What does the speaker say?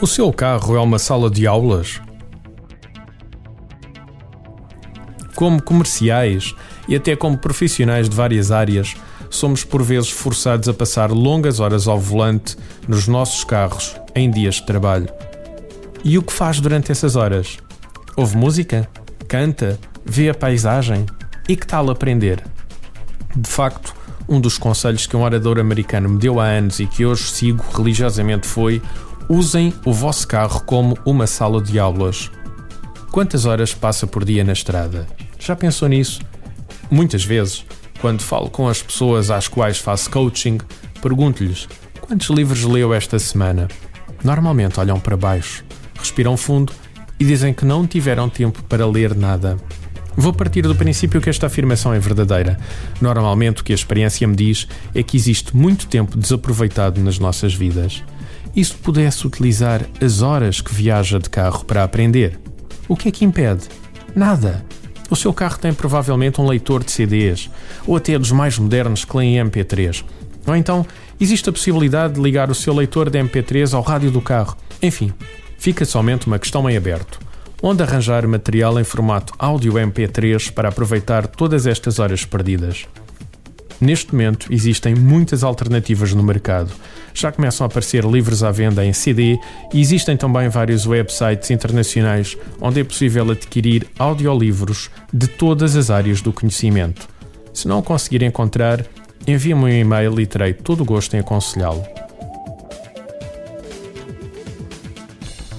O seu carro é uma sala de aulas? Como comerciais e até como profissionais de várias áreas, somos por vezes forçados a passar longas horas ao volante nos nossos carros em dias de trabalho. E o que faz durante essas horas? Ouve música? Canta? Vê a paisagem? E que tal aprender? De facto, um dos conselhos que um orador americano me deu há anos e que hoje sigo religiosamente foi Usem o vosso carro como uma sala de aulas. Quantas horas passa por dia na estrada? Já pensou nisso? Muitas vezes, quando falo com as pessoas às quais faço coaching, pergunto-lhes quantos livros leu esta semana. Normalmente olham para baixo, respiram fundo e dizem que não tiveram tempo para ler nada. Vou partir do princípio que esta afirmação é verdadeira. Normalmente, o que a experiência me diz é que existe muito tempo desaproveitado nas nossas vidas e se pudesse utilizar as horas que viaja de carro para aprender? O que é que impede? Nada. O seu carro tem provavelmente um leitor de CDs, ou até dos mais modernos que leem MP3. Ou então, existe a possibilidade de ligar o seu leitor de MP3 ao rádio do carro. Enfim, fica somente uma questão em aberto. Onde arranjar material em formato áudio MP3 para aproveitar todas estas horas perdidas? Neste momento, existem muitas alternativas no mercado. Já começam a aparecer livros à venda em CD e existem também vários websites internacionais onde é possível adquirir audiolivros de todas as áreas do conhecimento. Se não o conseguir encontrar, envie-me um e-mail e terei todo o gosto em aconselhá-lo.